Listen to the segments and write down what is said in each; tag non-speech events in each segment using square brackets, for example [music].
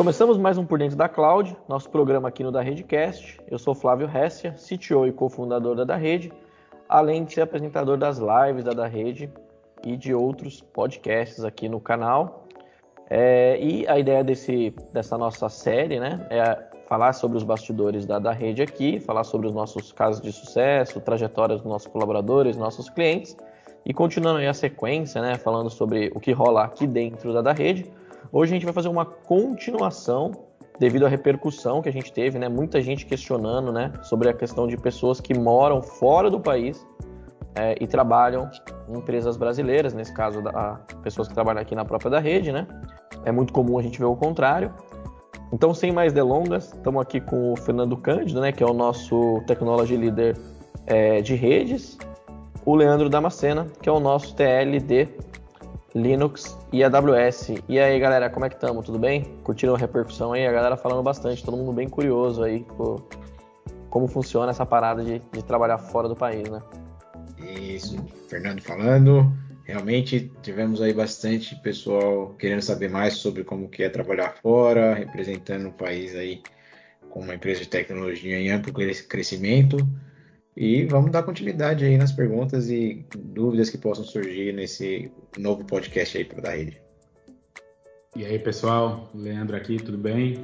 Começamos mais um Por Dentro da Cloud, nosso programa aqui no da Redecast. Eu sou Flávio Hessia, CTO e cofundador da da Rede, além de ser apresentador das lives da da Rede e de outros podcasts aqui no canal. É, e a ideia desse, dessa nossa série né, é falar sobre os bastidores da, da rede aqui, falar sobre os nossos casos de sucesso, trajetórias dos nossos colaboradores, nossos clientes, e continuando aí a sequência, né, falando sobre o que rola aqui dentro da, da rede Hoje a gente vai fazer uma continuação devido à repercussão que a gente teve, né? Muita gente questionando, né, sobre a questão de pessoas que moram fora do país é, e trabalham em empresas brasileiras, nesse caso, da, pessoas que trabalham aqui na própria da rede, né? É muito comum a gente ver o contrário. Então, sem mais delongas, estamos aqui com o Fernando Cândido, né, que é o nosso Technology Leader é, de redes, o Leandro Damascena, que é o nosso TLD Linux e AWS. E aí, galera, como é que estamos? Tudo bem? Curtiram a repercussão aí? A galera falando bastante, todo mundo bem curioso aí como funciona essa parada de, de trabalhar fora do país, né? Isso, Fernando falando. Realmente tivemos aí bastante pessoal querendo saber mais sobre como que é trabalhar fora, representando o país aí com uma empresa de tecnologia em amplo crescimento. E vamos dar continuidade aí nas perguntas e dúvidas que possam surgir nesse novo podcast aí para da rede. E aí, pessoal, Leandro aqui, tudo bem?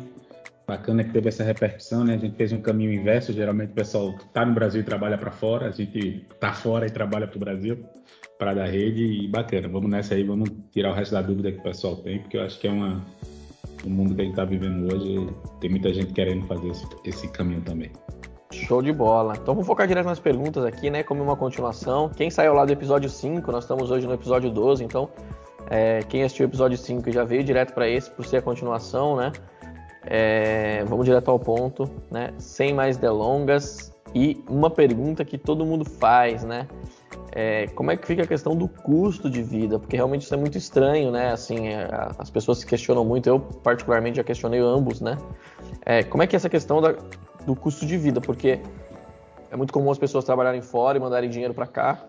Bacana que teve essa repercussão, né? A gente fez um caminho inverso. Geralmente o pessoal está no Brasil e trabalha para fora, a gente está fora e trabalha para o Brasil, para da rede. E bacana, vamos nessa aí, vamos tirar o resto da dúvida que o pessoal tem, porque eu acho que é uma, o mundo que a gente está vivendo hoje. Tem muita gente querendo fazer esse, esse caminho também. Show de bola. Então vamos focar direto nas perguntas aqui, né? Como uma continuação. Quem saiu lá do episódio 5, nós estamos hoje no episódio 12, então é, quem assistiu o episódio 5 já veio direto para esse, por ser a continuação, né? É, vamos direto ao ponto, né? Sem mais delongas. E uma pergunta que todo mundo faz, né? É, como é que fica a questão do custo de vida? Porque realmente isso é muito estranho, né? Assim, é, as pessoas se questionam muito. Eu, particularmente, já questionei ambos, né? É, como é que é essa questão da, do custo de vida, porque é muito comum as pessoas trabalharem fora e mandarem dinheiro para cá,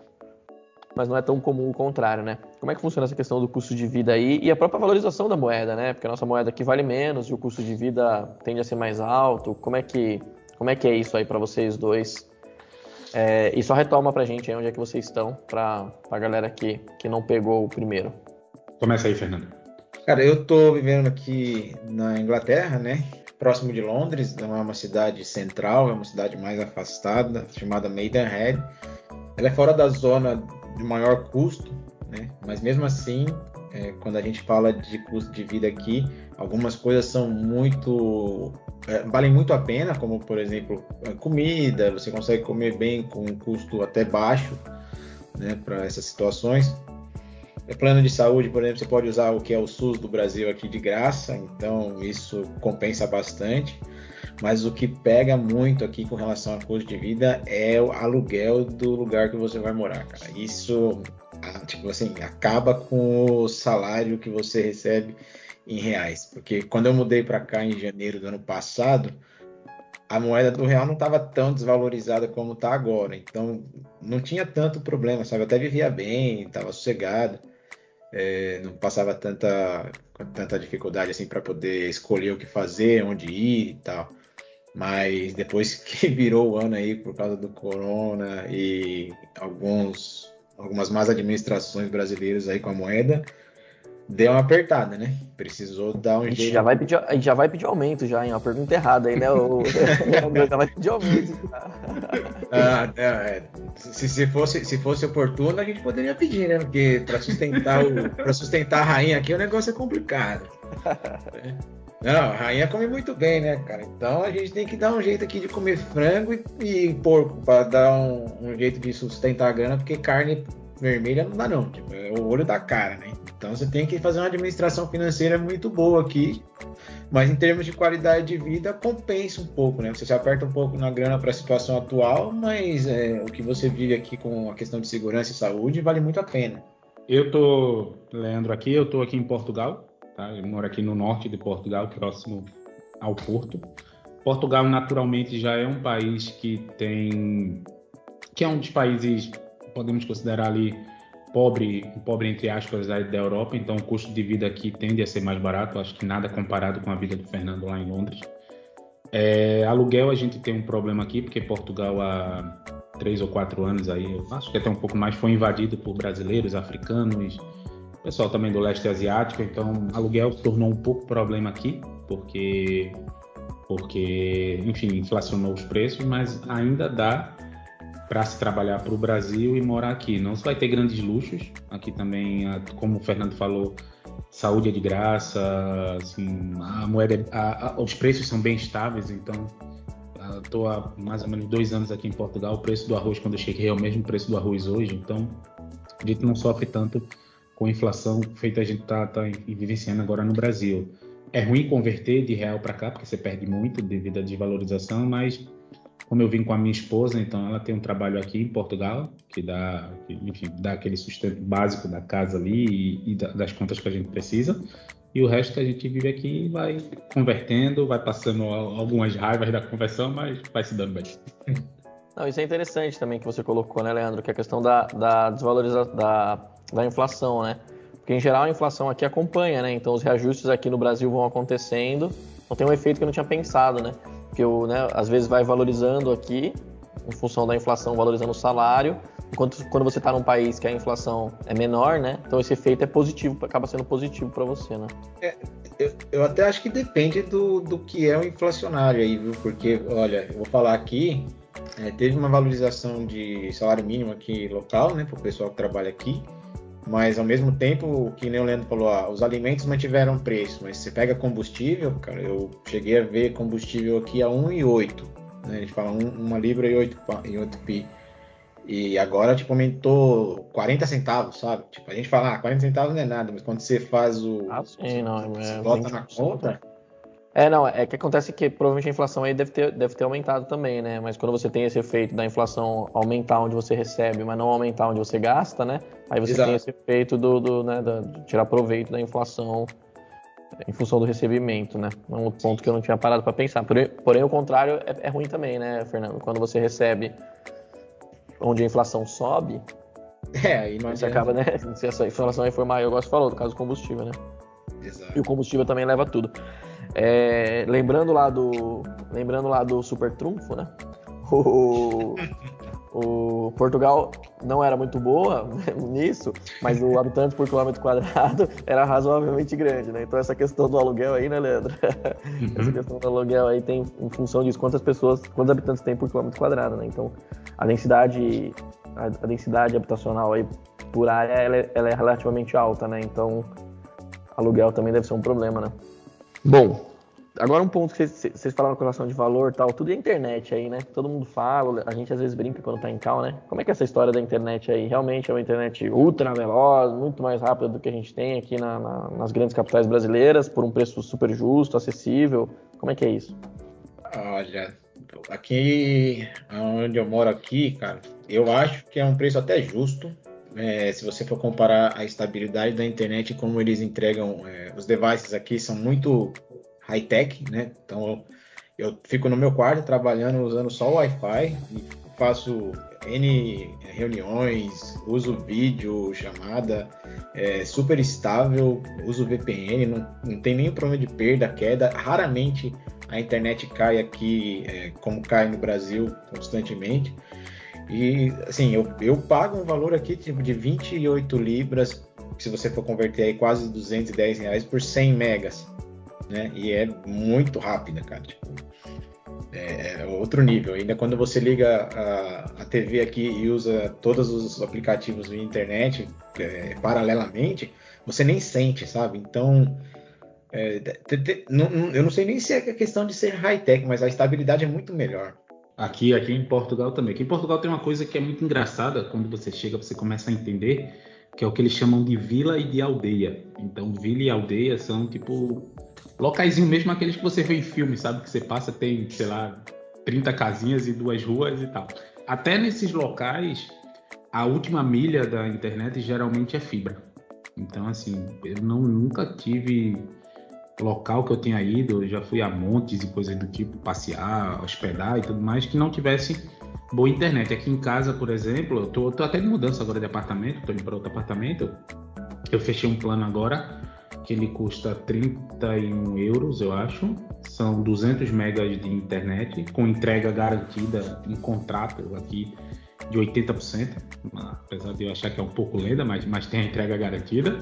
mas não é tão comum o contrário, né? Como é que funciona essa questão do custo de vida aí e a própria valorização da moeda, né? Porque a nossa moeda aqui vale menos e o custo de vida tende a ser mais alto. Como é que, como é, que é isso aí para vocês dois? É, e só retoma pra gente aí onde é que vocês estão, pra, pra galera que, que não pegou o primeiro. Começa aí, Fernando. Cara, eu tô vivendo aqui na Inglaterra, né? Próximo de Londres, não é uma cidade central, é uma cidade mais afastada, chamada Maidenhead. Ela é fora da zona de maior custo, né? mas mesmo assim, é, quando a gente fala de custo de vida aqui, algumas coisas são muito. É, valem muito a pena, como por exemplo, comida, você consegue comer bem com um custo até baixo né, para essas situações. É plano de saúde, por exemplo, você pode usar o que é o SUS do Brasil aqui de graça, então isso compensa bastante. Mas o que pega muito aqui com relação a custo de vida é o aluguel do lugar que você vai morar, cara. Isso, tipo assim, acaba com o salário que você recebe em reais. Porque quando eu mudei para cá em janeiro do ano passado, a moeda do real não estava tão desvalorizada como está agora. Então, não tinha tanto problema, sabe? Eu até vivia bem, estava sossegado é, não passava tanta, tanta dificuldade assim para poder escolher o que fazer, onde ir e tal. Mas depois [laughs] que virou o ano aí por causa do corona e alguns, algumas más administrações brasileiras aí com a moeda, deu uma apertada, né? Precisou dar um a jeito. Já vai pedir, a gente já vai pedir aumento já, hein? Uma pergunta errada aí, né? O, [laughs] já vai pedir aumento. ah, é, se, se, fosse, se fosse oportuno, a gente poderia pedir, né? Porque para sustentar, o, pra sustentar a rainha aqui o negócio é complicado. Não, a rainha come muito bem, né, cara? Então a gente tem que dar um jeito aqui de comer frango e, e porco para dar um, um jeito de sustentar a grana, porque carne vermelha não dá não, tipo, é o olho da cara, né? Então você tem que fazer uma administração financeira muito boa aqui, mas em termos de qualidade de vida compensa um pouco, né? Você se aperta um pouco na grana para a situação atual, mas é, o que você vive aqui com a questão de segurança e saúde vale muito a pena. Eu tô, Leandro, aqui, eu tô aqui em Portugal, tá? Eu moro aqui no norte de Portugal, próximo ao Porto. Portugal naturalmente já é um país que tem que é um dos países podemos considerar ali pobre, pobre entre aspas da, Europa, então o custo de vida aqui tende a ser mais barato, acho que nada comparado com a vida do Fernando lá em Londres. É, aluguel a gente tem um problema aqui, porque Portugal há três ou quatro anos aí, acho que até um pouco mais, foi invadido por brasileiros, africanos, pessoal também do leste asiático, então aluguel se tornou um pouco problema aqui, porque, porque enfim, inflacionou os preços, mas ainda dá para se trabalhar para o Brasil e morar aqui. Não se vai ter grandes luxos, aqui também, como o Fernando falou, saúde é de graça, assim, a moeda, a, a, os preços são bem estáveis, então estou há mais ou menos dois anos aqui em Portugal, o preço do arroz quando eu cheguei é o mesmo preço do arroz hoje, então a gente não sofre tanto com a inflação feita a gente está tá, tá vivenciando agora no Brasil. É ruim converter de real para cá, porque você perde muito devido à desvalorização, mas como eu vim com a minha esposa, então ela tem um trabalho aqui em Portugal, que dá, enfim, dá aquele sustento básico da casa ali e, e das contas que a gente precisa. E o resto que a gente vive aqui vai convertendo, vai passando algumas raivas da conversão, mas vai se dando bem. Não, isso é interessante também que você colocou, né, Leandro? Que é a questão da, da desvalorização da, da inflação, né? Porque em geral a inflação aqui acompanha, né? Então os reajustes aqui no Brasil vão acontecendo. Então tem um efeito que eu não tinha pensado, né? Que o, né, às vezes vai valorizando aqui, em função da inflação, valorizando o salário, enquanto quando você está num país que a inflação é menor, né? Então esse efeito é positivo, acaba sendo positivo para você, né? É, eu, eu, até acho que depende do, do que é o inflacionário aí, viu? Porque, olha, eu vou falar aqui, é, teve uma valorização de salário mínimo aqui local, né, para o pessoal que trabalha aqui. Mas ao mesmo tempo, que nem o Leandro falou, ah, os alimentos mantiveram preço, mas você pega combustível, cara, eu cheguei a ver combustível aqui a 1,8. Né? A gente fala um, uma libra e 8, e 8 pi. E agora, tipo, aumentou 40 centavos, sabe? Tipo, a gente fala, ah, 40 centavos não é nada, mas quando você faz o. Ah, sim, não, você é, bota na conta, é, não, é que acontece que provavelmente a inflação aí deve ter, deve ter aumentado também, né? Mas quando você tem esse efeito da inflação aumentar onde você recebe, mas não aumentar onde você gasta, né? Aí você Exato. tem esse efeito do, do né, de tirar proveito da inflação em função do recebimento, né? É um ponto que eu não tinha parado para pensar. Porém, porém, o contrário é, é, ruim também, né, Fernando? Quando você recebe onde a inflação sobe, é, aí não você acaba, né? [laughs] Se essa inflação aí for maior, eu gosto de falar do caso do combustível, né? Exato. E o combustível também leva tudo. É, lembrando lá do. Lembrando lá do Super Trunfo, né? [laughs] O, o Portugal não era muito boa [laughs] nisso, mas o habitante por quilômetro quadrado era razoavelmente grande, né? Então essa questão do aluguel aí, né, Leandro? Uhum. Essa questão do aluguel aí tem em função disso quantas pessoas, quantos habitantes tem por quilômetro quadrado, né? Então a densidade, a, densidade habitacional aí por área ela é, ela é relativamente alta, né? Então aluguel também deve ser um problema, né? Bom, agora um ponto que vocês falaram com relação de valor tal, tudo é internet aí, né? Todo mundo fala, a gente às vezes brinca quando tá em cal, né? Como é que é essa história da internet aí? Realmente é uma internet ultra veloz, muito mais rápida do que a gente tem aqui na, na, nas grandes capitais brasileiras, por um preço super justo, acessível. Como é que é isso? Olha, aqui onde eu moro aqui, cara, eu acho que é um preço até justo. É, se você for comparar a estabilidade da internet como eles entregam é, os devices aqui são muito high-tech, né? Então eu fico no meu quarto trabalhando usando só o Wi-Fi e faço N reuniões, uso vídeo, chamada, é super estável, uso VPN, não, não tem nenhum problema de perda, queda. Raramente a internet cai aqui é, como cai no Brasil constantemente. E assim, eu, eu pago um valor aqui tipo de 28 libras, se você for converter aí quase 210 reais por 100 megas né? E é muito rápida, cara. Tipo, é, é outro nível. Ainda quando você liga a, a TV aqui e usa todos os aplicativos via internet é, paralelamente, você nem sente, sabe? Então, é, te, te, não, eu não sei nem se é questão de ser high-tech, mas a estabilidade é muito melhor. Aqui, aqui em Portugal também. Aqui em Portugal tem uma coisa que é muito engraçada quando você chega, você começa a entender, que é o que eles chamam de vila e de aldeia. Então, vila e aldeia são tipo locaizinho mesmo, aqueles que você vê em filme, sabe? Que você passa, tem, sei lá, 30 casinhas e duas ruas e tal. Até nesses locais, a última milha da internet geralmente é fibra. Então, assim, eu não, nunca tive local que eu tenha ido, eu já fui a montes e coisas do tipo, passear, hospedar e tudo mais, que não tivesse boa internet. Aqui em casa, por exemplo, eu tô, tô até de mudança agora de apartamento, tô indo para outro apartamento. Eu fechei um plano agora que ele custa 31 euros, eu acho. São 200 megas de internet, com entrega garantida em contrato aqui de 80%, apesar de eu achar que é um pouco lenta, mas, mas tem a entrega garantida.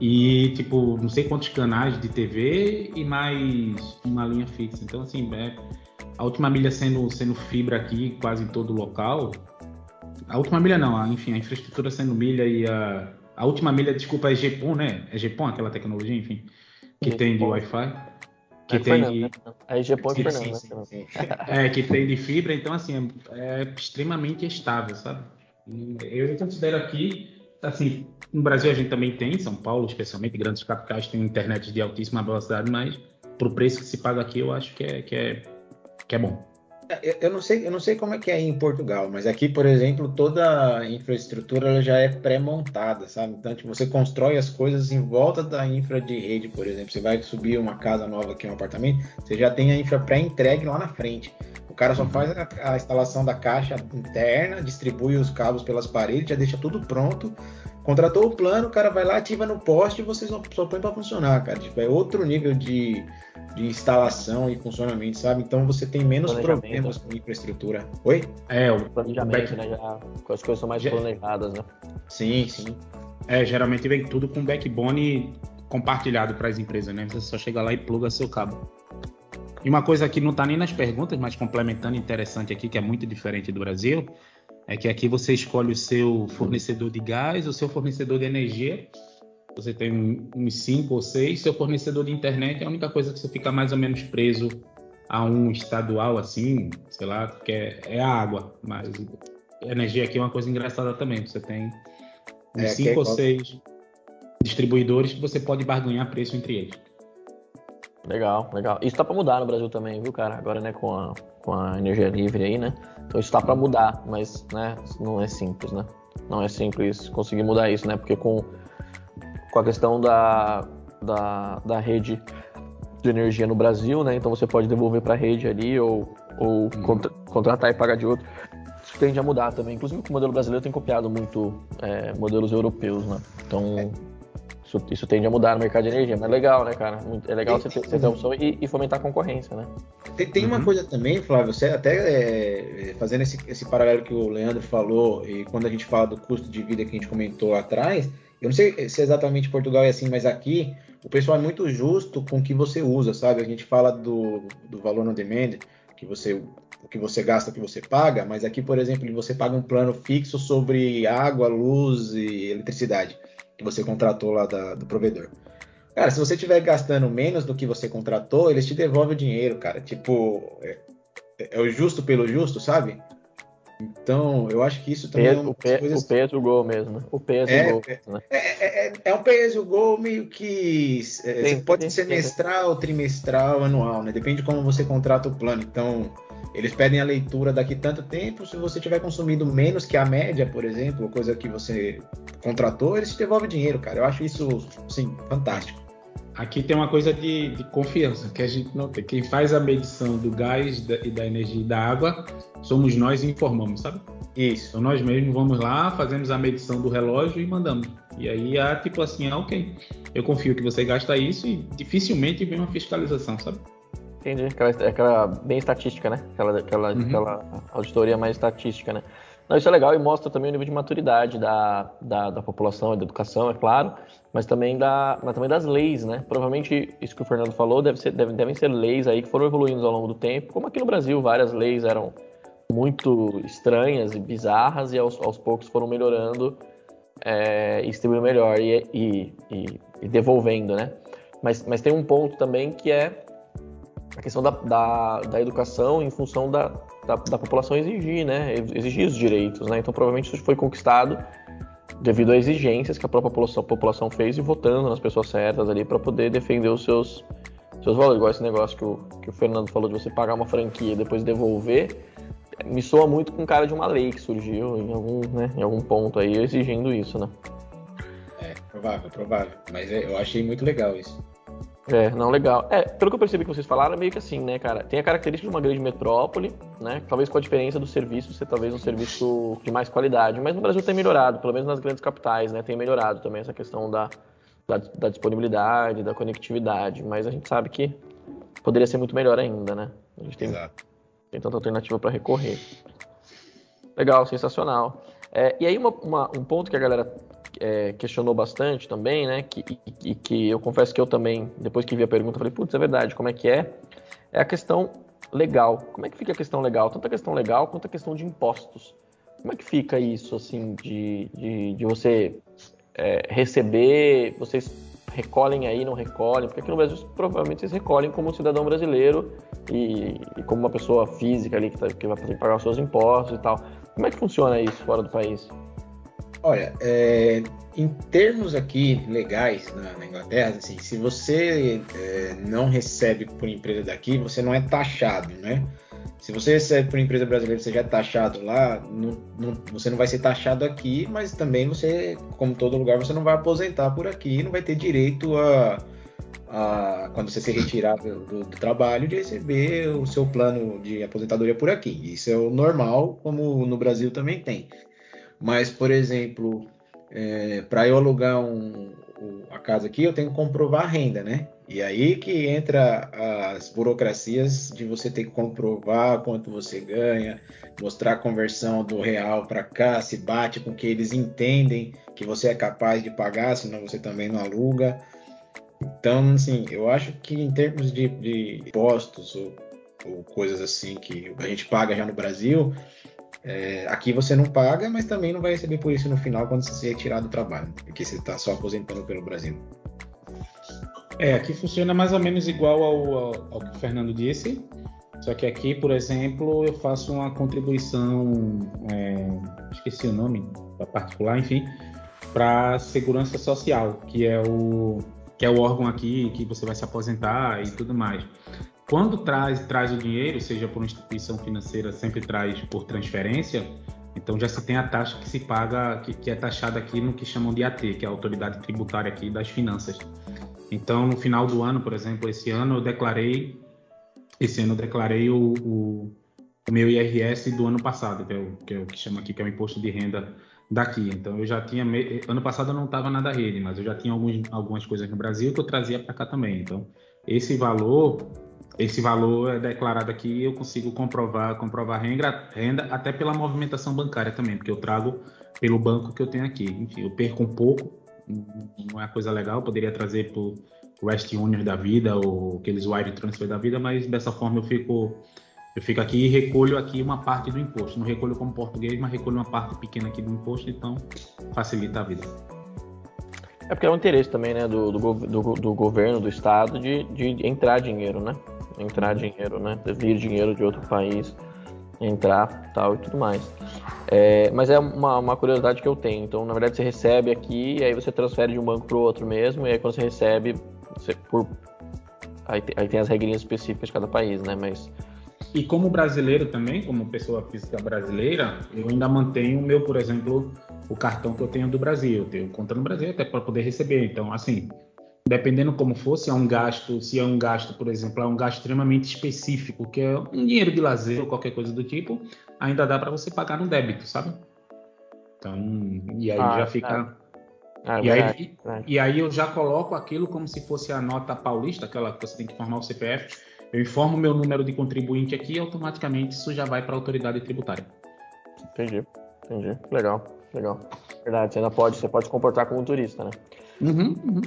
E, tipo, não sei quantos canais de TV e mais uma linha fixa. Então, assim, é, a última milha sendo, sendo fibra aqui, quase em todo local. A última milha não, enfim, a infraestrutura sendo milha e a, a última milha, desculpa, é GPON, né? É GPON aquela tecnologia, enfim, que tem de Wi-Fi. Que é tem Fernando, de... Né? É GPON e Fernando, sim, né? Sim, sim. É, que tem de fibra, então, assim, é, é extremamente estável, sabe? Eu considero aqui, assim, no Brasil a gente também tem, São Paulo, especialmente, grandes capitais têm internet de altíssima velocidade, mas pro preço que se paga aqui, eu acho que é, que é, que é bom. É, eu não sei, eu não sei como é que é em Portugal, mas aqui, por exemplo, toda a infraestrutura ela já é pré-montada, sabe? Então, tipo, você constrói as coisas em volta da infra de rede, por exemplo. Você vai subir uma casa nova aqui, um apartamento, você já tem a infra pré-entregue lá na frente. O cara só faz a, a, instalação da caixa interna, distribui os cabos pelas paredes, já deixa tudo pronto. Contratou o plano, o cara vai lá, ativa no poste e vocês só põem para funcionar, cara. Tipo, é outro nível de de instalação e funcionamento, sabe? Então você tem menos problemas com infraestrutura. Oi? É, o planejamento, back... né? Já, as coisas são mais Já... planejadas, né? Sim, sim. É, geralmente vem tudo com backbone compartilhado para as empresas, né? Você só chega lá e pluga seu cabo. E uma coisa que não está nem nas perguntas, mas complementando interessante aqui, que é muito diferente do Brasil, é que aqui você escolhe o seu fornecedor de gás, o seu fornecedor de energia você tem uns cinco ou seis, seu fornecedor de internet é a única coisa que você fica mais ou menos preso a um estadual assim, sei lá, que é, é a água, mas energia aqui é uma coisa engraçada também. Você tem uns é, cinco é ou seis distribuidores que você pode barganhar preço entre eles. Legal, legal. Isso tá para mudar no Brasil também, viu, cara? Agora, né, com a, com a energia livre aí, né? Então isso tá para mudar, mas, né, não é simples, né? Não é simples conseguir mudar isso, né? Porque com com a questão da, da, da rede de energia no Brasil, né? Então você pode devolver para a rede ali ou, ou uhum. contra, contratar e pagar de outro. Isso tende a mudar também. Inclusive o modelo brasileiro tem copiado muito é, modelos europeus, né? Então isso, isso, tende a mudar no mercado de energia. Mas é legal, né, cara? É legal você ter, você ter a opção e, e, fomentar a concorrência, né? Tem, tem uhum. uma coisa também, Flávio, você até é, fazendo esse, esse paralelo que o Leandro falou e quando a gente fala do custo de vida que a gente comentou atrás, eu não sei se exatamente Portugal é assim, mas aqui o pessoal é muito justo com o que você usa, sabe? A gente fala do, do valor no demand, que você, o que você gasta, o que você paga, mas aqui, por exemplo, você paga um plano fixo sobre água, luz e eletricidade que você contratou lá da, do provedor. Cara, se você estiver gastando menos do que você contratou, eles te devolvem o dinheiro, cara. Tipo, é, é o justo pelo justo, sabe? Então, eu acho que isso também peso, é uma pe coisas... O peso o gol mesmo, né? O peso é, gol. É, né? é, é, é, um peso gol meio que é, pode ser semestral, trimestral, anual, né? Depende de como você contrata o plano. Então, eles pedem a leitura daqui tanto tempo. Se você tiver consumido menos que a média, por exemplo, coisa que você contratou, eles te devolvem dinheiro, cara. Eu acho isso, sim, fantástico. Aqui tem uma coisa de, de, confiança que a gente não tem. Quem faz a medição do gás e da energia e da água somos nós e informamos, sabe? Isso. Então nós mesmos vamos lá, fazemos a medição do relógio e mandamos. E aí é tipo assim, ah, ok, eu confio que você gasta isso e dificilmente vem uma fiscalização, sabe? Entendi. Aquela, aquela bem estatística, né? Aquela, aquela, uhum. aquela auditoria mais estatística, né? Não, isso é legal e mostra também o nível de maturidade da, da, da população e da educação, é claro, mas também, da, mas também das leis, né? Provavelmente isso que o Fernando falou deve ser, deve, devem ser leis aí que foram evoluindo ao longo do tempo, como aqui no Brasil várias leis eram muito estranhas e bizarras e aos, aos poucos foram melhorando é, e distribuindo melhor e, e, e, e, devolvendo, né? Mas, mas tem um ponto também que é a questão da, da, da educação em função da, da, da, população exigir, né? Exigir os direitos, né? Então provavelmente isso foi conquistado devido a exigências que a própria população, população fez e votando nas pessoas certas ali para poder defender os seus, seus valores. Igual esse negócio que o, que o Fernando falou de você pagar uma franquia e depois devolver, me soa muito com cara de uma lei que surgiu em algum, né, em algum ponto aí exigindo isso, né? É, provável, provável. Mas é, eu achei muito legal isso. É, não, legal. É, pelo que eu percebi que vocês falaram, é meio que assim, né, cara? Tem a característica de uma grande metrópole, né? Talvez com a diferença do serviço ser talvez um serviço de mais qualidade. Mas no Brasil tem melhorado, pelo menos nas grandes capitais, né? Tem melhorado também essa questão da, da, da disponibilidade, da conectividade. Mas a gente sabe que poderia ser muito melhor ainda, né? A gente tem, Exato. tem tanta alternativa para recorrer. Legal, sensacional. É, e aí uma, uma, um ponto que a galera é, questionou bastante também, né? Que, e, que eu confesso que eu também, depois que vi a pergunta, falei, putz, é verdade, como é que é? É a questão legal. Como é que fica a questão legal? Tanto a questão legal quanto a questão de impostos. Como é que fica isso, assim, de, de, de você é, receber, vocês recolhem aí, não recolhem? Porque aqui no Brasil provavelmente vocês recolhem como cidadão brasileiro e, e como uma pessoa física ali que, tá, que vai pagar os seus impostos e tal. Como é que funciona isso fora do país? Olha, é, em termos aqui legais na, na Inglaterra, assim, se você é, não recebe por empresa daqui, você não é taxado, né? Se você recebe por empresa brasileira, você já é taxado lá, não, não, você não vai ser taxado aqui, mas também você, como todo lugar, você não vai aposentar por aqui, não vai ter direito a, a quando você se retirar do, do, do, trabalho, de receber o seu plano de aposentadoria por aqui. Isso é o normal, como no Brasil também tem. Mas, por exemplo, é, para eu alugar um, a casa aqui, eu tenho que comprovar a renda, né? E aí que entra as burocracias de você ter que comprovar quanto você ganha, mostrar a conversão do real para cá, se bate com que eles entendem que você é capaz de pagar, senão você também não aluga. Então, assim, eu acho que em termos de, de impostos ou, ou coisas assim que a gente paga já no Brasil, é, aqui você não paga, mas também não vai receber por isso no final quando você se retirar do trabalho, porque você está só aposentando pelo Brasil. É, aqui funciona mais ou menos igual ao, ao, ao, que o Fernando disse, só que aqui, por exemplo, eu faço uma contribuição, é, esqueci o nome, particular, enfim, para segurança social, que é o que é o órgão aqui que você vai se aposentar e tudo mais. Quando traz, traz o dinheiro, seja por uma instituição financeira, sempre traz por transferência, então já se tem a taxa que se paga, que, que é taxada aqui no que chamam de AT, que é a autoridade tributária aqui das finanças. Então, no final do ano, por exemplo, esse ano eu declarei, esse ano eu declarei o, o, o meu IRS do ano passado, que é, o, que é o que chama aqui, que é o imposto de renda daqui. Então, eu já tinha, ano passado eu não estava na da rede, mas eu já tinha alguns, algumas coisas no Brasil que eu trazia para cá também. Então, esse valor esse valor é declarado aqui eu consigo comprovar, comprovar renda, renda até pela movimentação bancária também, porque eu trago pelo banco que eu tenho aqui. Enfim, eu perco um pouco, não é coisa legal, poderia trazer por West Union da vida ou aqueles wire transfer da vida, mas dessa forma eu fico eu fico aqui e recolho aqui uma parte do imposto. Não recolho como português, mas recolho uma parte pequena aqui do imposto, então facilita a vida. É porque é um interesse também, né, do, do, do, do governo, do estado, de, de entrar dinheiro, né? Entrar dinheiro, né? Vir dinheiro de outro país, entrar tal e tudo mais. É, mas é uma, uma, curiosidade que eu tenho. Então, na verdade, você recebe aqui e aí você transfere de um banco para o outro mesmo. E aí, quando você recebe, você, por, aí, aí, tem as regrinhas específicas de cada país, né? Mas e como brasileiro também, como pessoa física brasileira, eu ainda mantenho o meu, por exemplo, o cartão que eu tenho do Brasil. Eu tenho conta no Brasil até para poder receber. Então, assim, dependendo como for, se é um gasto, se é um gasto, por exemplo, é um gasto extremamente específico, que é um dinheiro de lazer ou qualquer coisa do tipo, ainda dá para você pagar no débito, sabe? Então, e aí ah, já fica. Ah, e, aí, e aí eu já coloco aquilo como se fosse a nota paulista, aquela que você tem que informar o CPF. Eu informo meu número de contribuinte aqui e automaticamente isso já vai para a autoridade tributária. Entendi, entendi. Legal, legal. Verdade, você ainda pode, você pode comportar como turista, né? Uhum, uhum.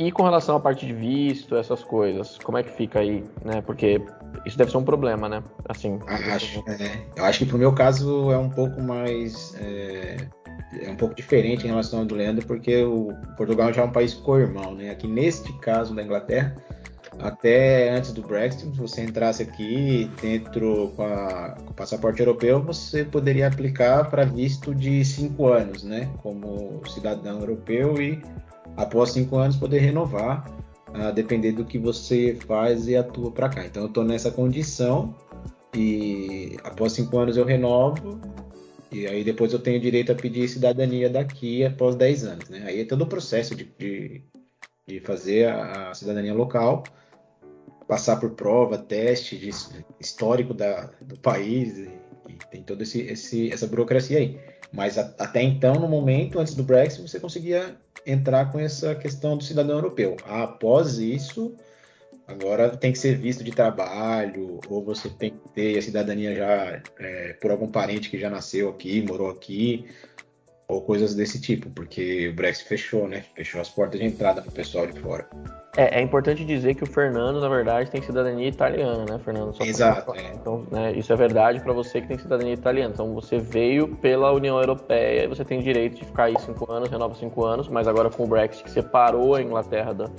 E com relação à parte de visto, essas coisas, como é que fica aí, né? Porque isso deve ser um problema, né? Assim. Acho, é, eu acho que pro meu caso é um pouco mais. É, é, um pouco diferente em relação ao do Leandro, porque o Portugal já é um país co-irmão, né? Aqui neste caso da Inglaterra, até antes do Brexit, se você entrasse aqui dentro com, a, com o passaporte europeu, você poderia aplicar para visto de cinco anos, né? Como cidadão europeu e após cinco anos poder renovar, a depender do que você faz e atua para cá. Então eu estou nessa condição e após cinco anos eu renovo e aí depois eu tenho direito a pedir cidadania daqui após 10 anos, né? Aí é todo o processo de, de, e fazer a, a cidadania local, passar por prova, teste de histórico da, do país, e, tem toda esse, esse, essa burocracia aí. Mas a, até então, no momento, antes do Brexit, você conseguia entrar com essa questão do cidadão europeu. Após isso, agora tem que ser visto de trabalho, ou você tem que ter a cidadania já é, por algum parente que já nasceu aqui, morou aqui, ou coisas desse tipo, porque o Brexit fechou, né? Fechou as portas de entrada para o pessoal de fora. É, é, importante dizer que o Fernando, na verdade, tem cidadania italiana, né, Fernando? Só Exato. É. Então, né, isso é verdade para você que tem cidadania italiana. Então, você veio pela União Europeia e você tem direito de ficar aí cinco anos, renova cinco anos, mas agora com o Brexit que separou a Inglaterra do,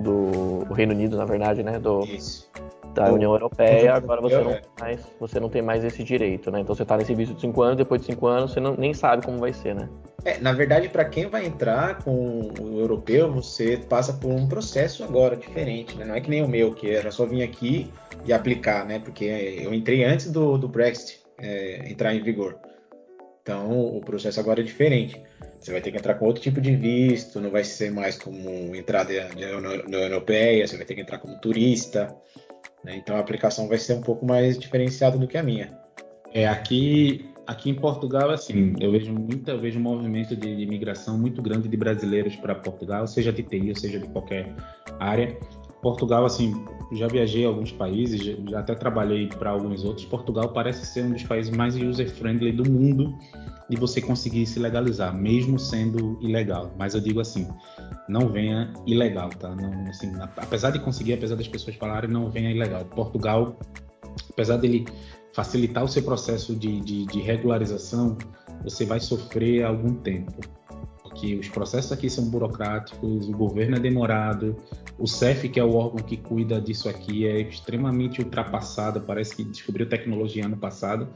do Reino Unido, na verdade, né? Do, isso da União Europeia, agora você não, mais, você não tem mais esse direito, né? Então você está nesse visto de 5 anos, depois de 5 anos você não, nem sabe como vai ser, né? É, na verdade, para quem vai entrar com o europeu, você passa por um processo agora diferente, né? Não é que nem o meu, que era só vir aqui e aplicar, né? Porque eu entrei antes do, do Brexit é, entrar em vigor. Então o processo agora é diferente. Você vai ter que entrar com outro tipo de visto, não vai ser mais como entrada na União Europeia, você vai ter que entrar como turista. Né? Então a aplicação vai ser um pouco mais diferenciada do que a minha. É, aqui, aqui em Portugal, assim, eu vejo muita, eu vejo um movimento de, de imigração muito grande de brasileiros para Portugal, seja de TI, seja de qualquer área. Portugal, assim, já viajei a alguns países, já até trabalhei para alguns outros. Portugal parece ser um dos países mais user-friendly do mundo de você conseguir se legalizar, mesmo sendo ilegal. Mas eu digo assim, não venha ilegal, tá? Não, assim, apesar de conseguir, apesar das pessoas falarem, não venha ilegal. Portugal, apesar dele facilitar o seu processo de, de, de regularização, você vai sofrer algum tempo. Porque os processos aqui são burocráticos, o governo é demorado, o CEF, que é o órgão que cuida disso aqui, é extremamente ultrapassado, parece que descobriu tecnologia ano passado,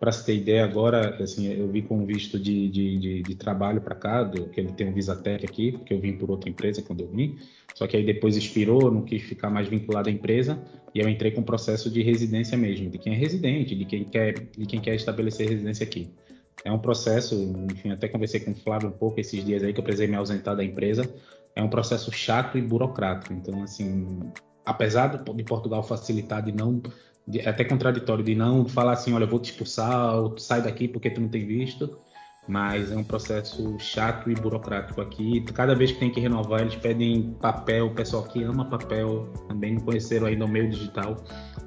para se ter ideia, agora, assim, eu vi com visto de, de, de, de trabalho para cá, do, que ele tem um Visatec aqui, porque eu vim por outra empresa quando eu vim, só que aí depois expirou, não quis ficar mais vinculado à empresa, e eu entrei com o processo de residência mesmo, de quem é residente, de quem quer, de quem quer estabelecer residência aqui. É um processo, enfim, até conversei com o Flávio um pouco esses dias aí que eu precisei me ausentar da empresa. É um processo chato e burocrático. Então, assim, apesar de Portugal facilitar de não é até contraditório de não falar assim, olha, eu vou te expulsar, ou sai daqui porque tu não tem visto, mas é um processo chato e burocrático aqui. Cada vez que tem que renovar, eles pedem papel, o pessoal aqui ama papel, também conheceram aí no meio digital.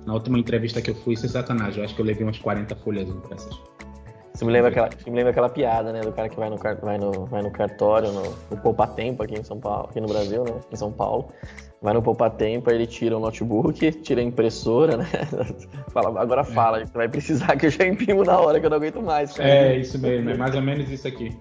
Na última entrevista que eu fui, sem sacanagem, eu acho que eu levei umas 40 folhas impressas. Você me lembra aquela, me lembra aquela piada, né, do cara que vai no, vai no, vai no cartório, no, no Poupa Tempo aqui em São Paulo, aqui no Brasil, né, em São Paulo, vai no Poupa Tempo, aí ele tira o notebook, tira a impressora, né? [laughs] Fala, agora fala, você vai precisar que eu já imprimo na hora que eu não aguento mais. Cara. É, isso mesmo, é mais ou menos isso aqui.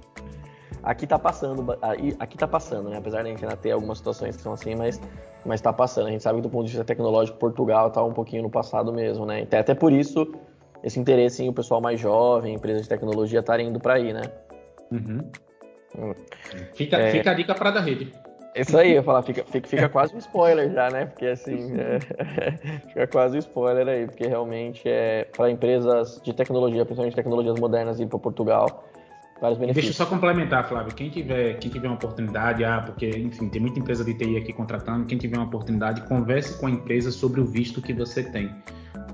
Aqui tá passando, aqui tá passando, né? Apesar de a gente ainda ter algumas situações que são assim, mas, mas tá passando. A gente sabe que do ponto de vista tecnológico, Portugal tá um pouquinho no passado mesmo, né? Até, até por isso, esse interesse em o pessoal mais jovem, empresas de tecnologia estarem indo para aí, né? Uhum. Hum. Fica, é... fica a dica para da rede. Isso aí, eu ia falar, fica, fica, fica quase um spoiler já, né? Porque assim, [laughs] é, [laughs] fica quase um spoiler aí, porque realmente é para empresas de tecnologia, principalmente tecnologias modernas, ir para Portugal, vários benefícios. Deixa eu só complementar, Flávio. Quem tiver, quem tiver uma oportunidade, ah, porque, enfim, tem muita empresa de TI aqui contratando, quem tiver uma oportunidade, converse com a empresa sobre o visto que você tem.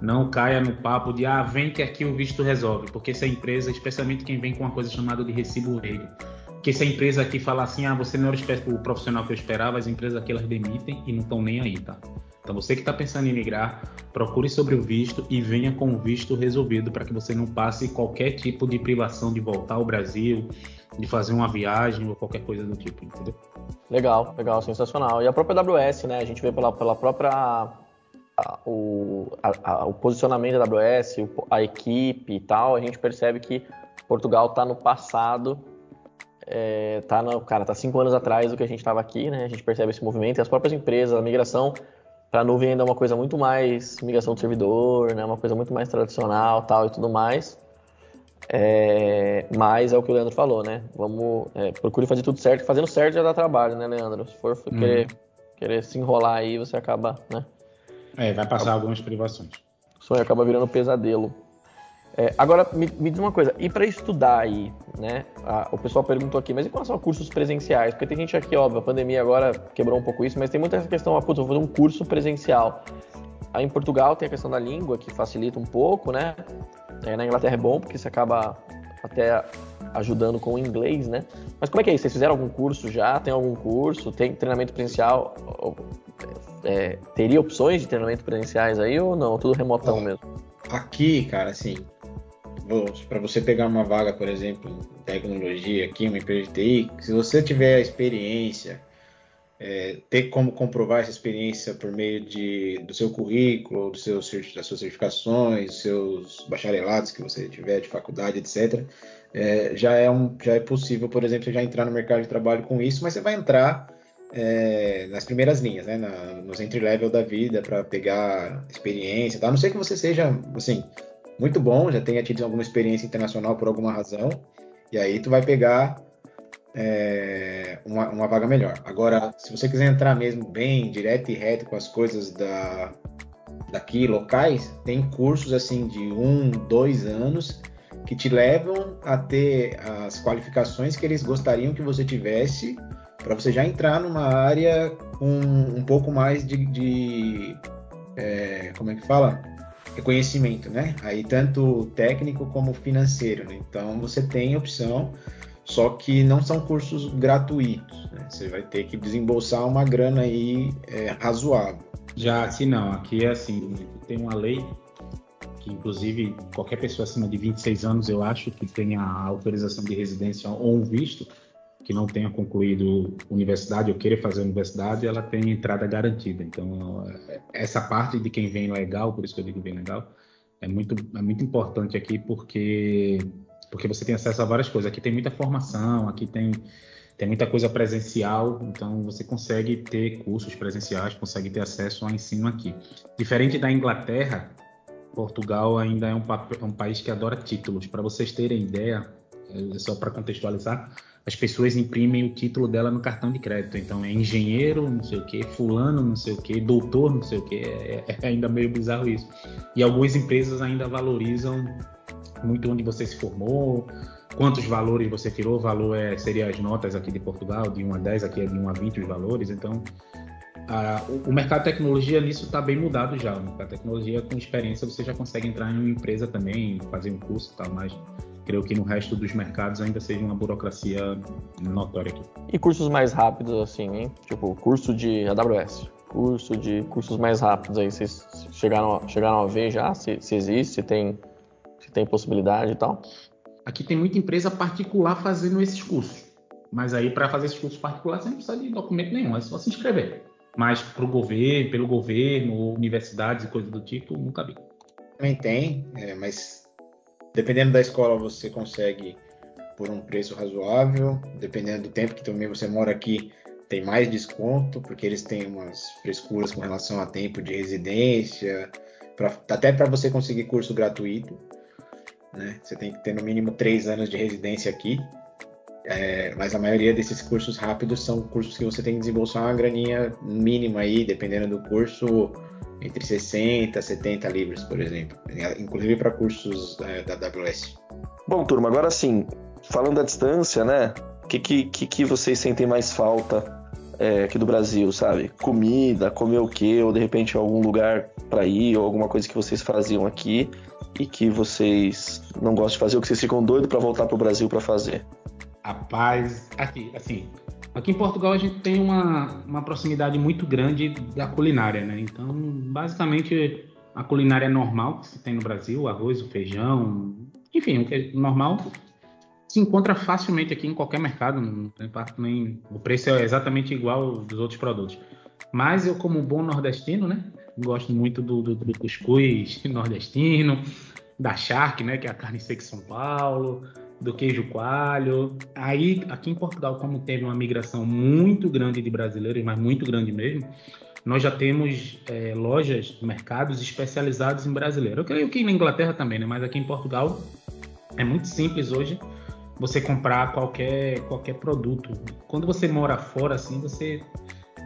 Não caia no papo de, ah, vem que aqui o visto resolve, porque essa empresa, especialmente quem vem com uma coisa chamada de recibo verde, que se a empresa aqui falar assim, ah, você não era o profissional que eu esperava, as empresas aqui elas demitem e não estão nem aí, tá? Então você que está pensando em migrar, procure sobre o visto e venha com o visto resolvido para que você não passe qualquer tipo de privação de voltar ao Brasil, de fazer uma viagem ou qualquer coisa do tipo, entendeu? Legal, legal, sensacional. E a própria AWS, né? A gente vê pela, pela própria o, a, a, o posicionamento da AWS, a equipe e tal, a gente percebe que Portugal está no passado é, tá no, cara, tá cinco anos atrás do que a gente estava aqui, né? A gente percebe esse movimento e as próprias empresas, a migração para a nuvem ainda é uma coisa muito mais migração do servidor, né? Uma coisa muito mais tradicional, tal e tudo mais. É, mas é o que o Leandro falou, né? Vamos é, procure fazer tudo certo, fazendo certo já dá trabalho, né, Leandro? Se for hum. querer, querer se enrolar aí, você acaba, né? É, vai passar algumas privações. O sonho acaba virando pesadelo. É, agora, me, me, diz uma coisa, e para estudar aí, né? A, o pessoal perguntou aqui, mas e relação a cursos presenciais? Porque tem gente aqui, óbvio, a pandemia agora quebrou um pouco isso, mas tem muita essa questão, ah, putz, vou fazer um curso presencial. Aí em Portugal tem a questão da língua, que facilita um pouco, né? É, na Inglaterra é bom, porque você acaba até ajudando com o inglês, né? Mas como é que é isso? Vocês fizeram algum curso já? Tem algum curso? Tem treinamento presencial? É, teria opções de treinamento presenciais aí ou não? Tudo remotão mesmo? Aqui, cara, assim, para você pegar uma vaga, por exemplo, em tecnologia aqui, uma empresa de TI, se você tiver a experiência, é, ter como comprovar essa experiência por meio de, do seu currículo, do seu, das suas certificações, seus bacharelados que você tiver de faculdade, etc., é, já, é um, já é possível, por exemplo, você já entrar no mercado de trabalho com isso, mas você vai entrar é, nas primeiras linhas, né, na, nos entry-level da vida, para pegar experiência, tá? a não ser que você seja, assim, muito bom, já tenha tido alguma experiência internacional por alguma razão, e aí tu vai pegar é, uma, uma, vaga melhor. Agora, se você quiser entrar mesmo bem, direto e reto com as coisas da, daqui, locais, tem cursos assim de um, dois anos que te levam a ter as qualificações que eles gostariam que você tivesse para você já entrar numa área com um pouco mais de, de é, como é que fala? Reconhecimento, né? Aí tanto técnico como financeiro. Né? Então você tem opção só que não são cursos gratuitos. Né? Você vai ter que desembolsar uma grana aí é, razoável. Já aqui não, aqui é assim, tem uma lei que inclusive qualquer pessoa acima de 26 anos, eu acho, que tenha autorização de residência ou um visto, que não tenha concluído universidade ou queira fazer universidade, ela tem entrada garantida. Então, essa parte de quem vem legal, por isso que eu digo vem legal, é muito, é muito importante aqui porque porque você tem acesso a várias coisas. Aqui tem muita formação, aqui tem, tem muita coisa presencial, então você consegue ter cursos presenciais, consegue ter acesso ao ensino aqui. Diferente da Inglaterra, Portugal ainda é um, é um país que adora títulos. Para vocês terem ideia, é só para contextualizar, as pessoas imprimem o título dela no cartão de crédito. Então é engenheiro, não sei o que, fulano, não sei o que, doutor, não sei o que. É, é, ainda meio bizarro isso. E algumas empresas ainda valorizam muito onde você se formou, quantos valores você tirou, o valor é, seria as notas aqui de Portugal, de 1 a 10, aqui é de 1 a 20 os valores, então a, o, o, mercado de tecnologia nisso está bem mudado já, o mercado de tecnologia com experiência você já consegue entrar em uma empresa também, fazer um curso e tal, mas creio que no resto dos mercados ainda seja uma burocracia notória aqui. E cursos mais rápidos assim, hein? Tipo, curso de AWS, curso de cursos mais rápidos aí, vocês chegaram, chegaram a ver já se, se existe, se tem se tem possibilidade e tal? Aqui tem muita empresa particular fazendo esses cursos. Mas aí, para fazer esses cursos particulares, você não precisa de documento nenhum, é só se inscrever. Mas para o governo, pelo governo, universidades e coisas do tipo, nunca vi. Também tem, é, mas dependendo da escola, você consegue por um preço razoável. Dependendo do tempo que também você mora aqui, tem mais desconto, porque eles têm umas frescuras com relação a tempo de residência, pra, até para você conseguir curso gratuito né? Você tem que ter no mínimo três anos de residência aqui. É, mas a maioria desses cursos rápidos são cursos que você tem que desembolsar uma graninha mínima aí, dependendo do curso, entre 60 70 libras, por exemplo. Inclusive para cursos é, da AWS. Bom, turma, agora sim, falando da distância, né? O que, que, que vocês sentem mais falta é, aqui do Brasil, sabe? Comida, comer o quê? Ou de repente algum lugar para ir, ou alguma coisa que vocês faziam aqui e que vocês não gostam de fazer, ou que vocês ficam doidos para voltar para o Brasil para fazer? Rapaz, aqui, assim, aqui em Portugal a gente tem uma, uma proximidade muito grande da culinária, né? Então, basicamente, a culinária normal que se tem no Brasil, o arroz, o feijão, enfim, o que é normal, se encontra facilmente aqui em qualquer mercado, não tem impacto nem. O preço é exatamente igual dos outros produtos. Mas eu, como bom nordestino, né? Gosto muito do, do, do cuscuz [laughs] nordestino, da charque, né? Que é a carne seca de São Paulo, do queijo coalho. Aí, aqui em Portugal, como teve uma migração muito grande de brasileiros, mas muito grande mesmo, nós já temos é, lojas, mercados especializados em brasileiro. Eu creio que na Inglaterra também, né? Mas aqui em Portugal é muito simples hoje você comprar qualquer, qualquer produto. Quando você mora fora, assim, você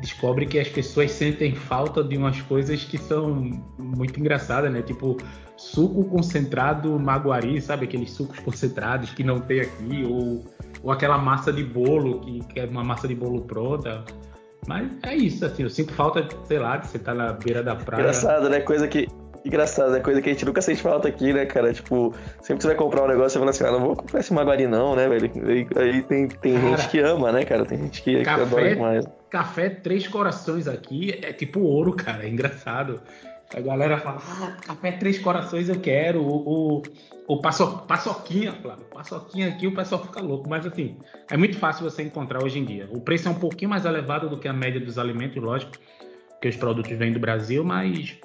descobre que as pessoas sentem falta de umas coisas que são muito engraçadas, né? Tipo, suco concentrado maguari, sabe? Aqueles sucos concentrados que não tem aqui, ou, ou aquela massa de bolo, que, que é uma massa de bolo pronta. Mas é isso, assim, eu sinto falta, sei lá, de você estar tá na beira da praia. Engraçado, né? Coisa que. Engraçado, é coisa que a gente nunca sente falta aqui, né, cara? Tipo, sempre que você vai comprar um negócio, você fala assim, ah, não vou comprar esse Maguari não, né, velho? Aí, aí tem, tem cara, gente que ama, né, cara? Tem gente que, café, que adora demais. Café Três Corações aqui é tipo ouro, cara, é engraçado. A galera fala, ah, café Três Corações eu quero, o, o, o paço, paçoquinha, Flávio, paçoquinha aqui o pessoal fica louco. Mas assim, é muito fácil você encontrar hoje em dia. O preço é um pouquinho mais elevado do que a média dos alimentos, lógico, que os produtos vêm do Brasil, mas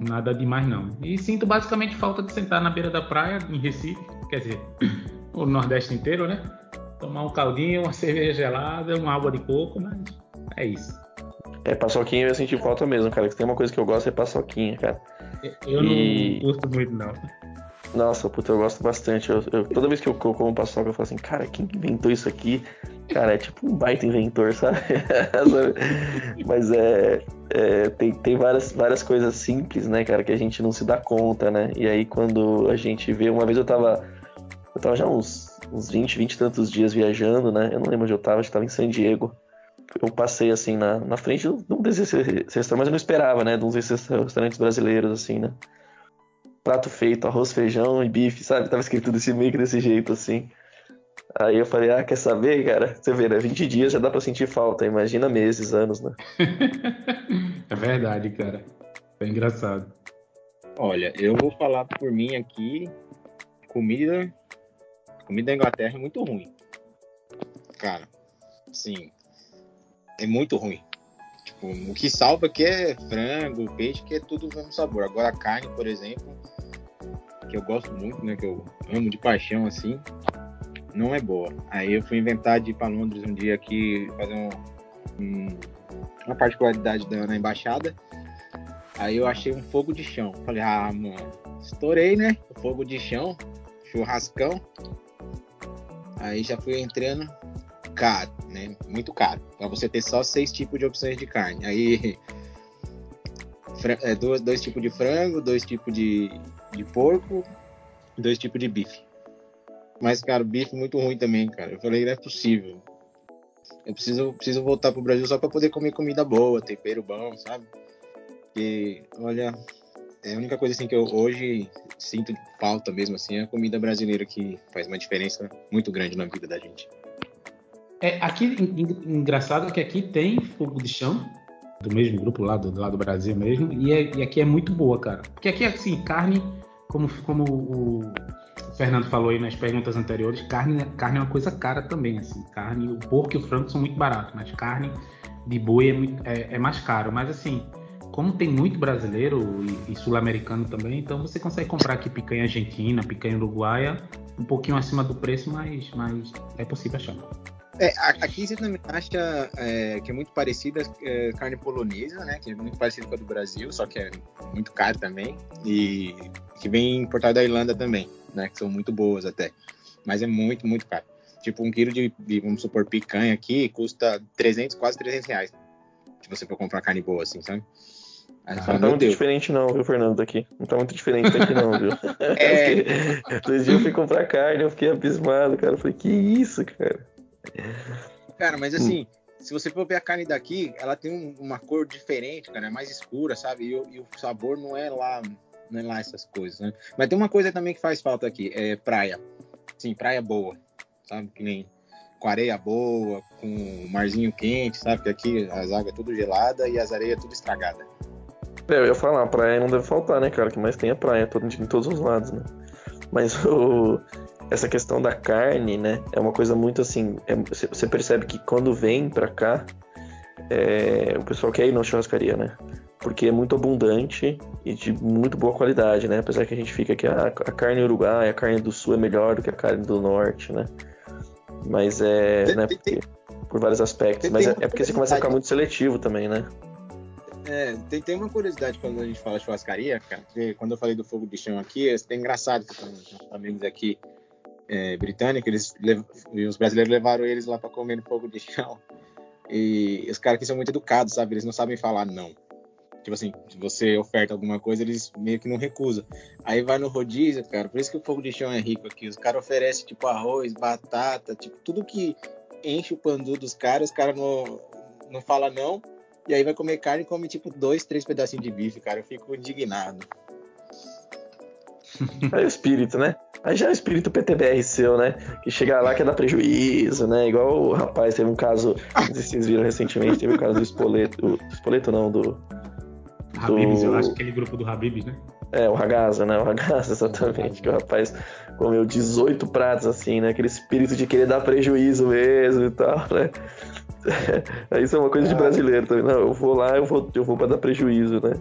nada demais não. E sinto basicamente falta de sentar na beira da praia, em Recife, quer dizer, o Nordeste inteiro, né? Tomar um caldinho, uma [laughs] cerveja gelada, uma água de coco, mas é isso. É, paçoquinha eu senti falta mesmo, cara. Se tem uma coisa que eu gosto é paçoquinha, cara. Eu e... não gosto muito, não. Nossa, puta, eu gosto bastante. Eu, eu, toda vez que eu, como paçoca, eu falo assim, cara, quem inventou isso aqui? Cara, é tipo um baita inventor, [laughs] sabe? Mas é, é, tem, tem várias, várias coisas simples, né, cara, que a gente não se dá conta, né? E aí quando a gente vê, uma vez eu tava. Eu tava já uns, uns 20, 20 e tantos dias viajando, né? Eu não lembro onde eu tava, acho que tava em San Diego eu passei assim na, na frente de um desses restaurantes, mas eu não esperava, né? De uns desses restaurantes brasileiros, assim, né? Prato feito, arroz, feijão e bife, sabe? Tava escrito desse meio que desse jeito, assim. Aí eu falei, ah, quer saber, cara? Você vê, né? 20 dias já dá pra sentir falta, imagina meses, anos, né? [laughs] é verdade, cara. É engraçado. Olha, eu vou falar por mim aqui, comida, comida da Inglaterra é muito ruim. Cara, sim, é muito ruim. Tipo, o que salva aqui é frango, peixe, que é tudo o mesmo sabor. Agora a carne, por exemplo, que eu gosto muito, né? Que eu amo de paixão, assim, não é boa. Aí eu fui inventar de ir para Londres um dia aqui fazer um, um, uma particularidade da, na embaixada. Aí eu achei um fogo de chão. Falei, ah, mano, estourei, né? Fogo de chão, churrascão. Aí já fui entrando, caro, né? Muito caro. Para você ter só seis tipos de opções de carne. Aí é, dois, dois tipos de frango, dois tipos de, de porco, dois tipos de bife. Mas, cara, bife muito ruim também, cara. Eu falei, não é possível. Eu preciso, preciso voltar pro Brasil só para poder comer comida boa, tempero bom, sabe? E, olha, é a única coisa assim que eu hoje sinto falta mesmo assim é a comida brasileira que faz uma diferença muito grande na vida da gente. É, aqui, engraçado que aqui tem fogo de chão, do mesmo grupo lá do, lá do Brasil mesmo, e, é, e, aqui é muito boa, cara. Porque aqui, assim, carne, como, como o Fernando falou aí nas perguntas anteriores, carne, carne é uma coisa cara também, assim. Carne, o porco e o frango são muito baratos, mas carne de boi é, é, é mais caro. Mas, assim, como tem muito brasileiro e, e sul-americano também, então você consegue comprar aqui picanha argentina, picanha uruguaia, um pouquinho acima do preço, mas, mas é possível achar. É, aqui você também acha é, que é muito parecida é, carne polonesa, né? Que é muito parecida com a do Brasil, só que é muito caro também. E que vem importada da Irlanda também, né? Que são muito boas até. Mas é muito, muito caro. Tipo, um quilo de, de vamos supor, picanha aqui custa 300, quase 300 reais. Se você for comprar carne boa, assim, sabe? Fala, não tá muito Deus. diferente não, viu, Fernando, daqui. Não tá muito diferente daqui não, viu? [laughs] é... [laughs] Dois dias eu fui comprar carne, eu fiquei abismado, cara. Eu falei, que isso, cara? Cara, mas assim, hum. se você for ver a carne daqui, ela tem um, uma cor diferente, cara, é mais escura, sabe? E, e, o sabor não é lá, não é lá essas coisas, né? Mas tem uma coisa também que faz falta aqui, é praia. Sim, praia boa, sabe? Que nem com areia boa, com marzinho quente, sabe? Porque aqui as águas é tudo gelada e as areias tudo estragada. É, eu ia falar, praia não deve faltar, né, cara? Que mais tem a praia em todos os lados, né? Mas o, essa questão da carne, né? É uma coisa muito assim. É, você percebe que quando vem pra cá, é, o pessoal quer ir na churrascaria, né? Porque é muito abundante e de muito boa qualidade, né? Apesar que a gente fica que a, a carne uruguaia, a carne do sul é melhor do que a carne do norte, né? Mas é. Tem, né, porque, por vários aspectos. Mas é, é porque você começa a ficar muito seletivo também, né? É, tem, tem uma curiosidade quando a gente fala churrascaria, cara. Quando eu falei do fogo de chão aqui, é, engraçado que tem amigos aqui é, britânica, eles os brasileiros levaram eles lá para comer no fogo de chão. E os caras aqui são muito educados, sabe? Eles não sabem falar não. Tipo assim, se você oferta alguma coisa, eles meio que não recusam. Aí vai no rodízio, cara. Por isso que o fogo de chão é rico aqui. Os caras oferecem, tipo, arroz, batata, tipo, tudo que enche o pandu dos caras, os caras não, não fala não. E aí vai comer carne e come, tipo, dois, três pedacinhos de bife, cara. Eu fico indignado. É o espírito, né? Aí já é o espírito PTBR seu, né? Que chega lá quer dar prejuízo, né? Igual o rapaz, teve um caso, não sei se vocês viram recentemente, teve o um caso do Espoleto. Espoleto não, do. Habibs, do... eu acho aquele grupo do Habibs, né? É, o Ragaza, né? O Ragaza, [laughs] exatamente. Que o rapaz comeu 18 pratos, assim, né? Aquele espírito de querer dar prejuízo mesmo e tal, né? [laughs] Isso é uma coisa de brasileiro também. Não, eu vou lá, eu vou, eu vou pra dar prejuízo, né?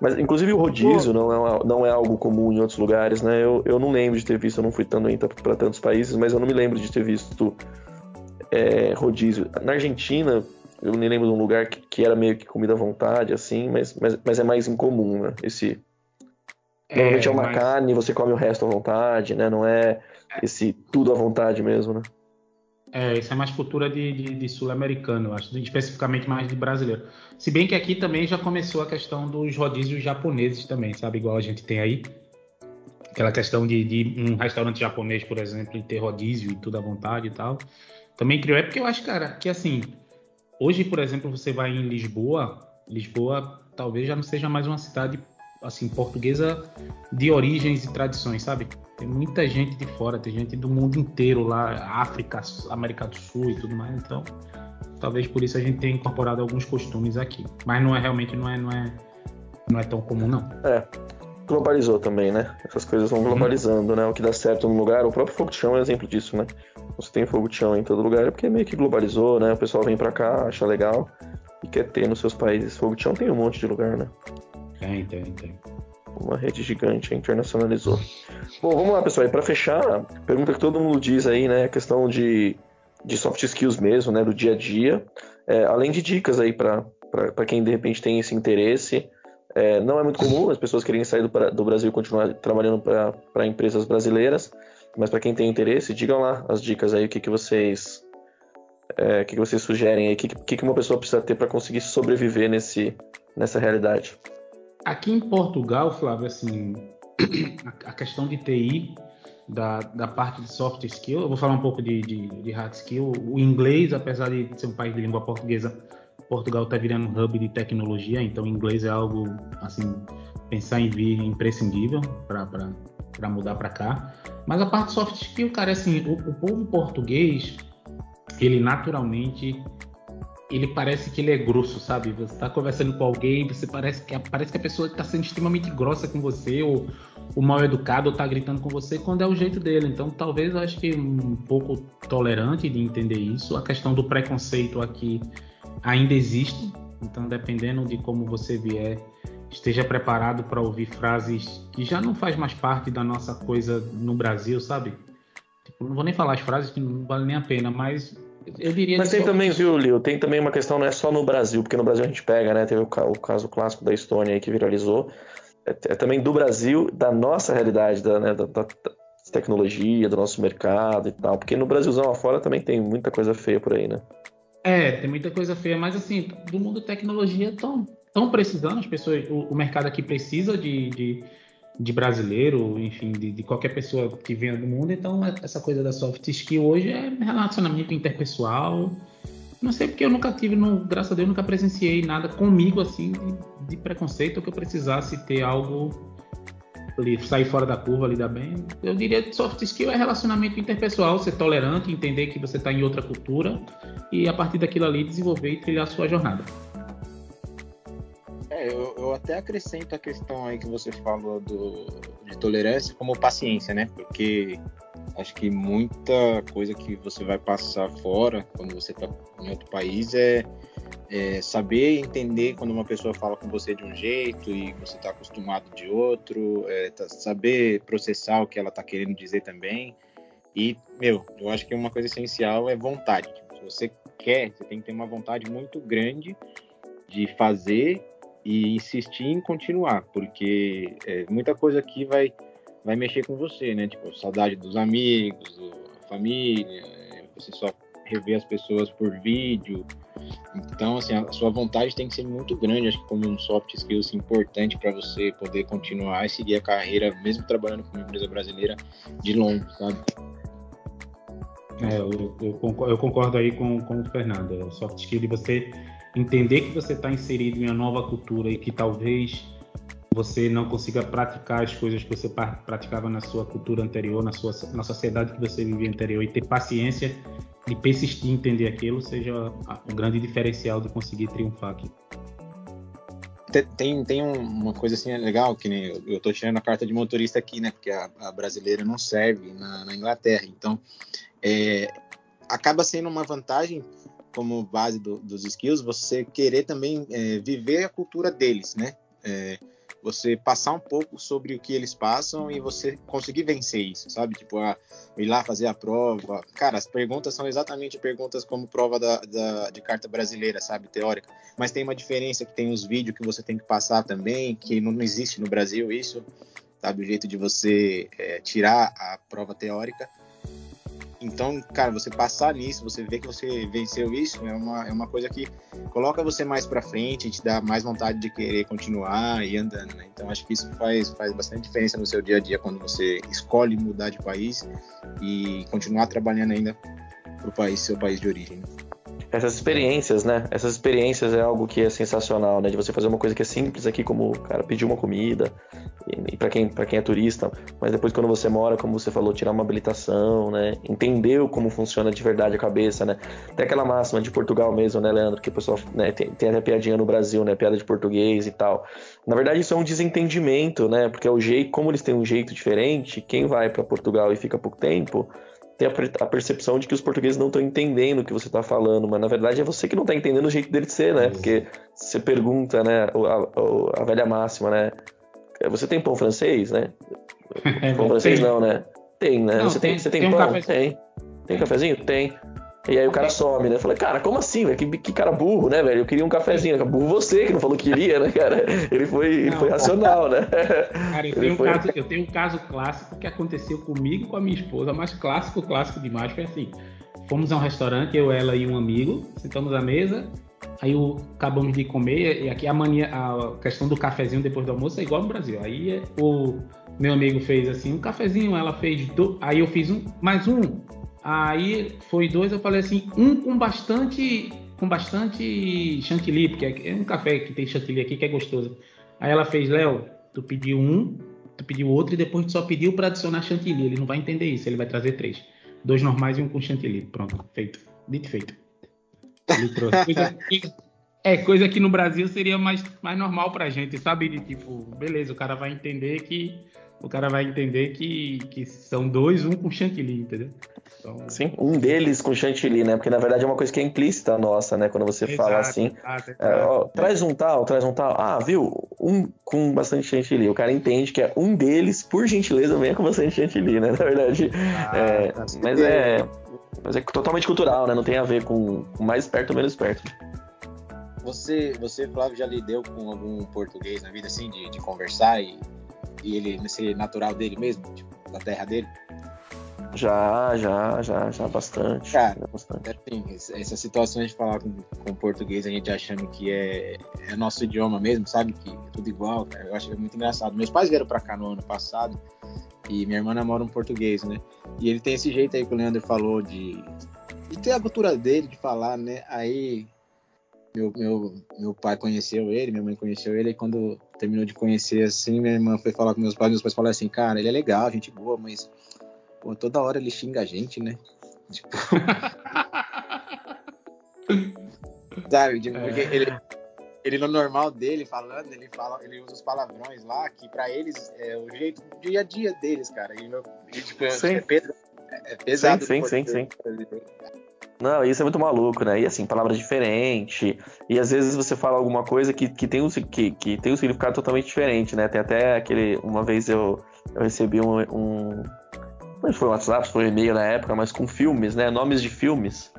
Mas, inclusive, o rodízio não é, não é algo comum em outros lugares, né? Eu, eu não lembro de ter visto, eu não fui tanto ainda para tantos países, mas eu não me lembro de ter visto é, rodízio. Na Argentina, eu me lembro de um lugar que, que, era meio que comida à vontade, assim, mas, mas, mas é mais incomum, né? Esse. É, Normalmente é uma mas... carne, você come o resto à vontade, né? Não é esse tudo à vontade mesmo, né? É, isso é mais cultura de, de, de sul-americano, acho, especificamente mais de brasileiro. Se bem que aqui também já começou a questão dos rodízios japoneses também, sabe? Igual a gente tem aí. Aquela questão de, de um restaurante japonês, por exemplo, ter rodízio e tudo à vontade e tal. Também criou. É porque eu acho, cara, que assim, hoje, por exemplo, você vai em Lisboa, Lisboa talvez já não seja mais uma cidade assim portuguesa de origens e tradições, sabe? Tem muita gente de fora, tem gente do mundo inteiro lá, África, América do Sul e tudo mais. Então, talvez por isso a gente tenha incorporado alguns costumes aqui. Mas não é realmente não é não é não é tão comum não. É. Globalizou também, né? Essas coisas vão uhum. globalizando, né? O que dá certo no lugar, o próprio fogo de chão é um exemplo disso, né? Você tem fogo de chão em todo lugar, é porque meio que globalizou, né? O pessoal vem pra cá, acha legal e quer ter nos seus países. Fogo de chão tem um monte de lugar, né? Tem, tem, tem. Uma rede gigante, internacionalizou. Bom, vamos lá, pessoal. E para fechar, pergunta que todo mundo diz aí, né? A questão de, de soft skills mesmo, né? Do dia a dia. É, além de dicas aí para quem de repente tem esse interesse. É, não é muito comum as pessoas querem sair do, do Brasil e continuar trabalhando para empresas brasileiras, mas para quem tem interesse, digam lá as dicas aí, o que, que vocês é, o que, que vocês sugerem aí, o que, que, uma pessoa precisa ter para conseguir sobreviver nesse, nessa realidade. Aqui em Portugal, Flávio, assim, a questão de TI, da, da parte de soft skill, eu vou falar um pouco de, de, de hard skill. O inglês, apesar de ser um país de língua portuguesa, Portugal está virando um hub de tecnologia, então o inglês é algo, assim, pensar em vir imprescindível para mudar para cá. Mas a parte soft skill, cara, assim, o, o povo português, ele naturalmente ele parece que ele é grosso, sabe? Você está conversando com alguém, você parece que parece que a pessoa está sendo extremamente grossa com você ou, ou mal educado ou está gritando com você quando é o jeito dele. Então, talvez eu acho que um pouco tolerante de entender isso. A questão do preconceito aqui ainda existe. Então, dependendo de como você vier, esteja preparado para ouvir frases que já não faz mais parte da nossa coisa no Brasil, sabe? Tipo, não vou nem falar as frases que não vale nem a pena, mas eu diria Mas tem só... também, viu, Leo? Tem também uma questão, não é só no Brasil, porque no Brasil a gente pega, né? Teve o, o caso clássico da Estônia aí que viralizou. É, é, também do Brasil, da nossa realidade, da, né, da, da, tecnologia, do nosso mercado e tal. Porque no Brasilzão afora também tem muita coisa feia por aí, né? É, tem muita coisa feia, mas assim, do mundo da tecnologia estão precisando, as pessoas, o, o mercado aqui precisa de, de de brasileiro, enfim, de, de, qualquer pessoa que venha do mundo. Então, é, essa coisa da soft skill hoje é relacionamento interpessoal. Não sei porque eu nunca tive, graças a Deus, nunca presenciei nada comigo assim de, de preconceito ou que eu precisasse ter algo ali, sair fora da curva, lidar bem. Eu diria que soft skill é relacionamento interpessoal, ser tolerante, entender que você está em outra cultura e a partir daquilo ali desenvolver e trilhar a sua jornada. É, eu, eu, até acrescento a questão aí que você falou do, de tolerância como paciência, né? Porque acho que muita coisa que você vai passar fora quando você está em outro país é, é, saber entender quando uma pessoa fala com você de um jeito e você está acostumado de outro, é, tá, saber processar o que ela está querendo dizer também. E, meu, eu acho que uma coisa essencial é vontade. Se você quer, você tem que ter uma vontade muito grande de fazer e insistir em continuar, porque é, muita coisa aqui vai, vai mexer com você, né? Tipo, saudade dos amigos, a família, é, você só rever as pessoas por vídeo, Então, assim, a sua vontade tem que ser muito grande, acho que como um soft skills importante para você poder continuar e seguir a carreira, mesmo trabalhando com uma empresa brasileira, de longo, sabe? É, eu, eu, concordo, eu concordo aí com, com o Fernando. É soft skill de você entender que você está inserido em uma nova cultura e que talvez você não consiga praticar as coisas que você praticava na sua cultura anterior, na sua na sociedade que você vivia anterior e ter paciência de persistir em entender aquilo seja um grande diferencial de conseguir triunfar aqui. Tem, tem uma coisa assim legal, que nem eu, tô tirando a carta de motorista aqui, né? Porque a, a brasileira não serve na, na Inglaterra. Então, é, acaba sendo uma vantagem como base do, dos skills você querer também é, viver a cultura deles, né? É, você passar um pouco sobre o que eles passam e você conseguir vencer isso, sabe? Tipo, a, ir lá fazer a prova. Cara, as perguntas são exatamente perguntas como prova da, da, de carta brasileira, sabe? Teórica. Mas tem uma diferença que tem os vídeos que você tem que passar também, que não, não existe no Brasil isso, sabe? O jeito de você é, tirar a prova teórica então, cara, você passar nisso, você ver que você venceu isso, é uma, é uma coisa que coloca você mais para frente, te dá mais vontade de querer continuar e andando, né? Então, acho que isso faz, faz bastante diferença no seu dia a dia quando você escolhe mudar de país e continuar trabalhando ainda para o país, seu país de origem. Essas experiências, né? Essas experiências é algo que é sensacional, né? De você fazer uma coisa que é simples aqui, como, cara, pedir uma comida, e, para quem, pra quem é turista, mas depois quando você mora, como você falou, tirar uma habilitação, né? Entender como funciona de verdade a cabeça, né? Tem aquela máxima de Portugal mesmo, né, Leandro? Que o pessoal né, tem, tem até piadinha no Brasil, né? Piada de português e tal. Na verdade, isso é um desentendimento, né? Porque é o jeito, como eles têm um jeito diferente, quem vai para Portugal e fica pouco tempo tem a, percepção de que os portugueses não estão entendendo o que você está falando, mas na verdade é você que não está entendendo o jeito dele de ser, né? Porque você pergunta, né, a, a, a velha máxima, né? Você tem pão francês, né? [laughs] É, pão francês não, né? Tem, né? Não, você tem, tem, você tem, tem pão? Um tem. Tem cafezinho? Tem. E aí o cara some, né? Eu falei, cara, como assim, velho? Que, que, cara burro, né, velho? Eu queria um cafezinho. Burro você que não falou que queria, né, cara? Ele foi, ele foi racional, né? Cara, eu tenho, um caso, eu tenho um caso clássico que aconteceu comigo e com a minha esposa, mas clássico, clássico demais, foi assim. Fomos a um restaurante, eu, ela e um amigo, sentamos à mesa, aí o, acabamos de comer, e aqui a mania, a questão do cafezinho depois do almoço é igual no Brasil. Aí o meu amigo fez assim, um cafezinho, ela fez, do, aí eu fiz um, mais um, Aí foi dois, eu falei assim, um com bastante com bastante chantilly, porque é um café que tem chantilly aqui que é gostoso. Aí ela fez, Léo, tu pediu um, tu pediu outro e depois tu só pediu para adicionar chantilly. Ele não vai entender isso, ele vai trazer três. Dois normais e um com chantilly. Pronto, feito. Dito feito. Ele trouxe. [laughs] Coisa que, é, coisa que no Brasil seria mais, mais normal pra gente, sabe? De tipo, beleza, o cara vai entender que o cara vai entender que, que são dois, um com chantilly, entendeu? Então... Sim, um deles com chantilly, né? Porque na verdade é uma coisa que é implícita nossa, né? Quando você exato, fala assim, exato, exato. É, ó, traz um tal, traz um tal. Ah, viu? Um com bastante chantilly. O cara entende que é um deles, por gentileza, venha com bastante chantilly, né? [laughs] Na verdade, ah, é, tá mas é, mas é totalmente cultural, né? Não tem a ver com mais perto ou menos perto. Você, você, Flávio, já lidou com algum português na vida, assim, de, de conversar e e ele nesse natural dele mesmo, tipo, da terra dele? Já, já, já, já bastante. Cara, já bastante. Assim, essa situação de falar com, com português, a gente achando que é, é nosso idioma mesmo, sabe? Que é tudo igual, cara. Eu acho muito engraçado. Meus pais vieram pra cá no ano passado e minha irmã namora um português, né? E ele tem esse jeito aí que o Leandro falou de, de ter a cultura dele, de falar, né? Aí meu, meu, meu pai conheceu ele, minha mãe conheceu ele, e quando terminou de conhecer assim, minha irmã foi falar com meus pais, meus pais falaram assim, cara, ele é legal, gente boa, mas pô, toda hora ele xinga a gente, né? Tipo. [laughs] Sabe, tipo, porque é. ele, ele no normal dele falando, ele fala, ele usa os palavrões lá, que pra eles é o jeito do dia a dia deles, cara. E, meu, e tipo, sim. É, Pedro, é, é pesado. Sim, sim, sim, sim. Não, isso é muito maluco, né? E assim, palavras diferentes. E às vezes você fala alguma coisa que, que, tem, um, que, que tem um significado totalmente diferente, né? Tem até aquele. Uma vez eu, eu recebi um. um não foi um WhatsApp, foi um e-mail na época, mas com filmes, né? Nomes de filmes.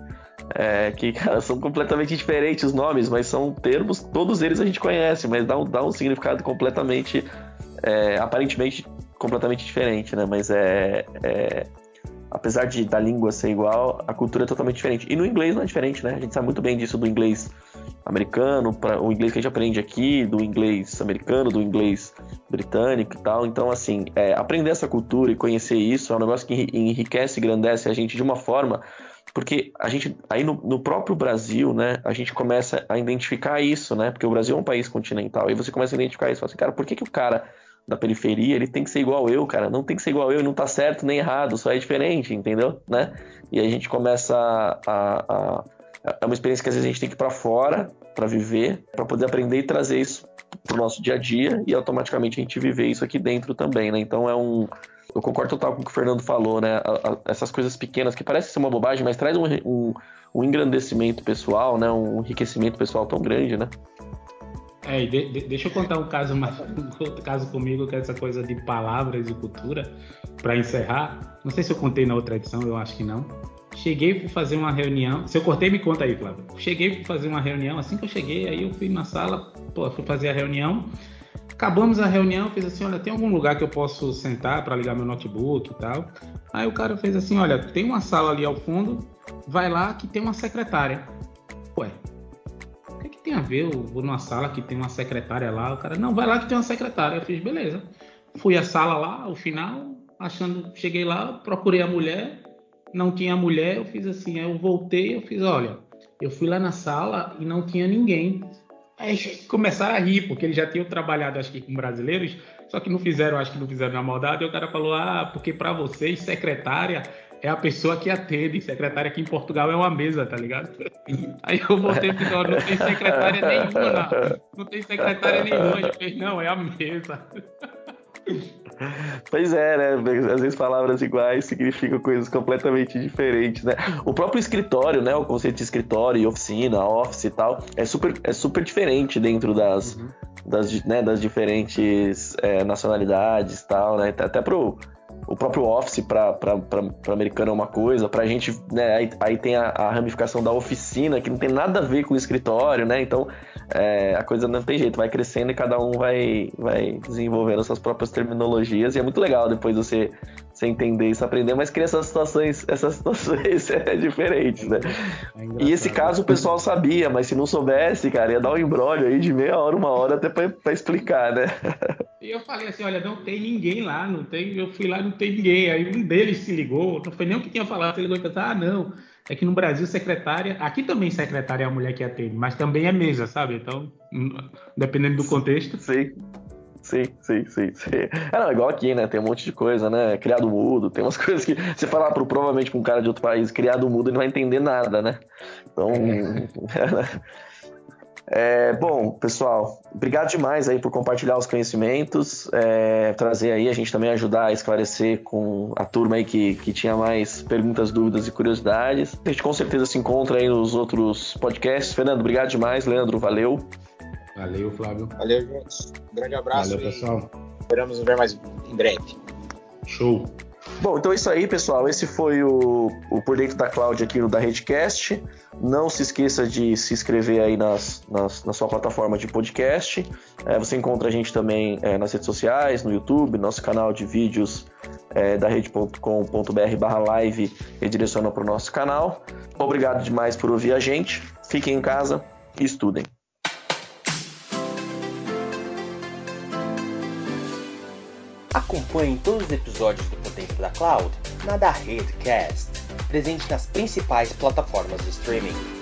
É, que, cara, são completamente diferentes os nomes, mas são termos, todos eles a gente conhece, mas dá um, dá um significado completamente. É, aparentemente completamente diferente, né? Mas é, é apesar de da língua ser igual, a cultura é totalmente diferente. E no inglês não é diferente, né? A gente sabe muito bem disso do inglês americano, para o inglês que a gente aprende aqui, do inglês americano, do inglês britânico e tal. Então, assim, é, aprender essa cultura e conhecer isso é um negócio que enriquece e engrandece a gente de uma forma porque a gente aí no, no, próprio Brasil, né, a gente começa a identificar isso, né? Porque o Brasil é um país continental, e você começa a identificar isso, fala assim, cara, por que, que o cara da periferia, ele tem que ser igual eu, cara, não tem que ser igual eu, não tá certo nem errado, só é diferente, entendeu? Né? E a gente começa a, a, a é uma experiência que às vezes a gente tem que ir para fora para viver, para poder aprender e trazer isso pro nosso dia a dia e automaticamente a gente viver isso aqui dentro também, né? Então é um eu concordo total com o que o Fernando falou, né? Essas coisas pequenas que parecem ser uma bobagem, mas traz um, um, um engrandecimento pessoal, né? Um enriquecimento pessoal tão grande, né? É, de, de, deixa eu contar um caso, um caso comigo, que é essa coisa de palavras e cultura, para encerrar. Não sei se eu contei na outra edição, eu acho que não. Cheguei para fazer uma reunião. Se eu cortei, me conta aí, Flávio. Cheguei para fazer uma reunião. Assim que eu cheguei, aí eu fui na sala, pô, fui fazer a reunião. Acabamos a reunião, fiz assim, olha, tem algum lugar que eu posso sentar para ligar meu notebook e tal. Aí o cara fez assim, olha, tem uma sala ali ao fundo, vai lá que tem uma secretária. Ué, o que, que tem a ver? Eu vou numa sala que tem uma secretária lá, o cara, não, vai lá que tem uma secretária. Eu fiz, beleza. Fui à sala lá, ao final, achando, cheguei lá, procurei a mulher, não tinha mulher, eu fiz assim, aí eu voltei, eu fiz, olha, eu fui lá na sala e não tinha ninguém. Aí começaram a rir, porque eles já tinham trabalhado, acho que com brasileiros, só que não fizeram, acho que não fizeram na maldade. E o cara falou: Ah, porque para vocês, secretária é a pessoa que atende. Secretária aqui em Portugal é uma mesa, tá ligado? [laughs] Aí eu voltei e falei: Não tem secretária nenhuma, não. Não tem secretária nenhuma. Ele fez: Não, é a mesa. Pois é, né? Às vezes palavras iguais significam coisas completamente diferentes, né? O próprio escritório, né? O conceito de escritório, oficina, office e tal, é super, é super diferente dentro das, uhum. das, né, das diferentes é, nacionalidades e tal, né? Até pro o próprio Office para americano é uma coisa, para a gente, né, aí, aí tem a, a, ramificação da oficina, que não tem nada a ver com o escritório, né? Então é, a coisa não tem jeito, vai crescendo e cada um vai, vai desenvolvendo suas próprias terminologias, e é muito legal depois você, você entender isso, aprender, mas cria essas situações, essas situações [laughs] é diferentes, né? É e esse caso o pessoal sabia, mas se não soubesse, cara, ia dar um embrólio aí de meia hora, uma hora até para explicar, né? [laughs] E eu falei assim, olha, não tem ninguém lá, não tem, eu fui lá, não tem ninguém. Aí um deles se ligou, não foi nem o que tinha falado, ele ligou e pensou, ah, não, é que no Brasil secretária, aqui também secretária é a mulher que atende, mas também é mesa, sabe? Então, dependendo do contexto. Sim. Sim, sim, sim, sim. É, não, igual aqui, né? Tem um monte de coisa, né? Criado mudo, tem umas [laughs] coisas que você falar pro, provavelmente com um cara de outro país, criado mudo, ele não vai entender nada, né? Então. [laughs] É, bom, pessoal, obrigado demais aí por compartilhar os conhecimentos, é, trazer aí, a gente também ajudar a esclarecer com a turma aí que, que tinha mais perguntas, dúvidas e curiosidades. A gente com certeza se encontra aí nos outros podcasts. Fernando, obrigado demais. Leandro, valeu. Valeu, Flávio. Valeu, gente. Um grande abraço. Valeu, pessoal. Esperamos nos ver mais em breve. Show. Bom, então é isso aí, pessoal. Esse foi o, o Por Dentro da Cloud aqui no da Redcast. Não se esqueça de se inscrever aí nas, nas na sua plataforma de podcast. É, você encontra a gente também é, nas redes sociais, no YouTube, nosso canal de vídeos é, da rede.com.br barra live redireciona para o nosso canal. Obrigado demais por ouvir a gente. Fiquem em casa e estudem. Acompanhe todos os episódios do Dentro da Cloud na da Redcast, presente nas principais plataformas de streaming.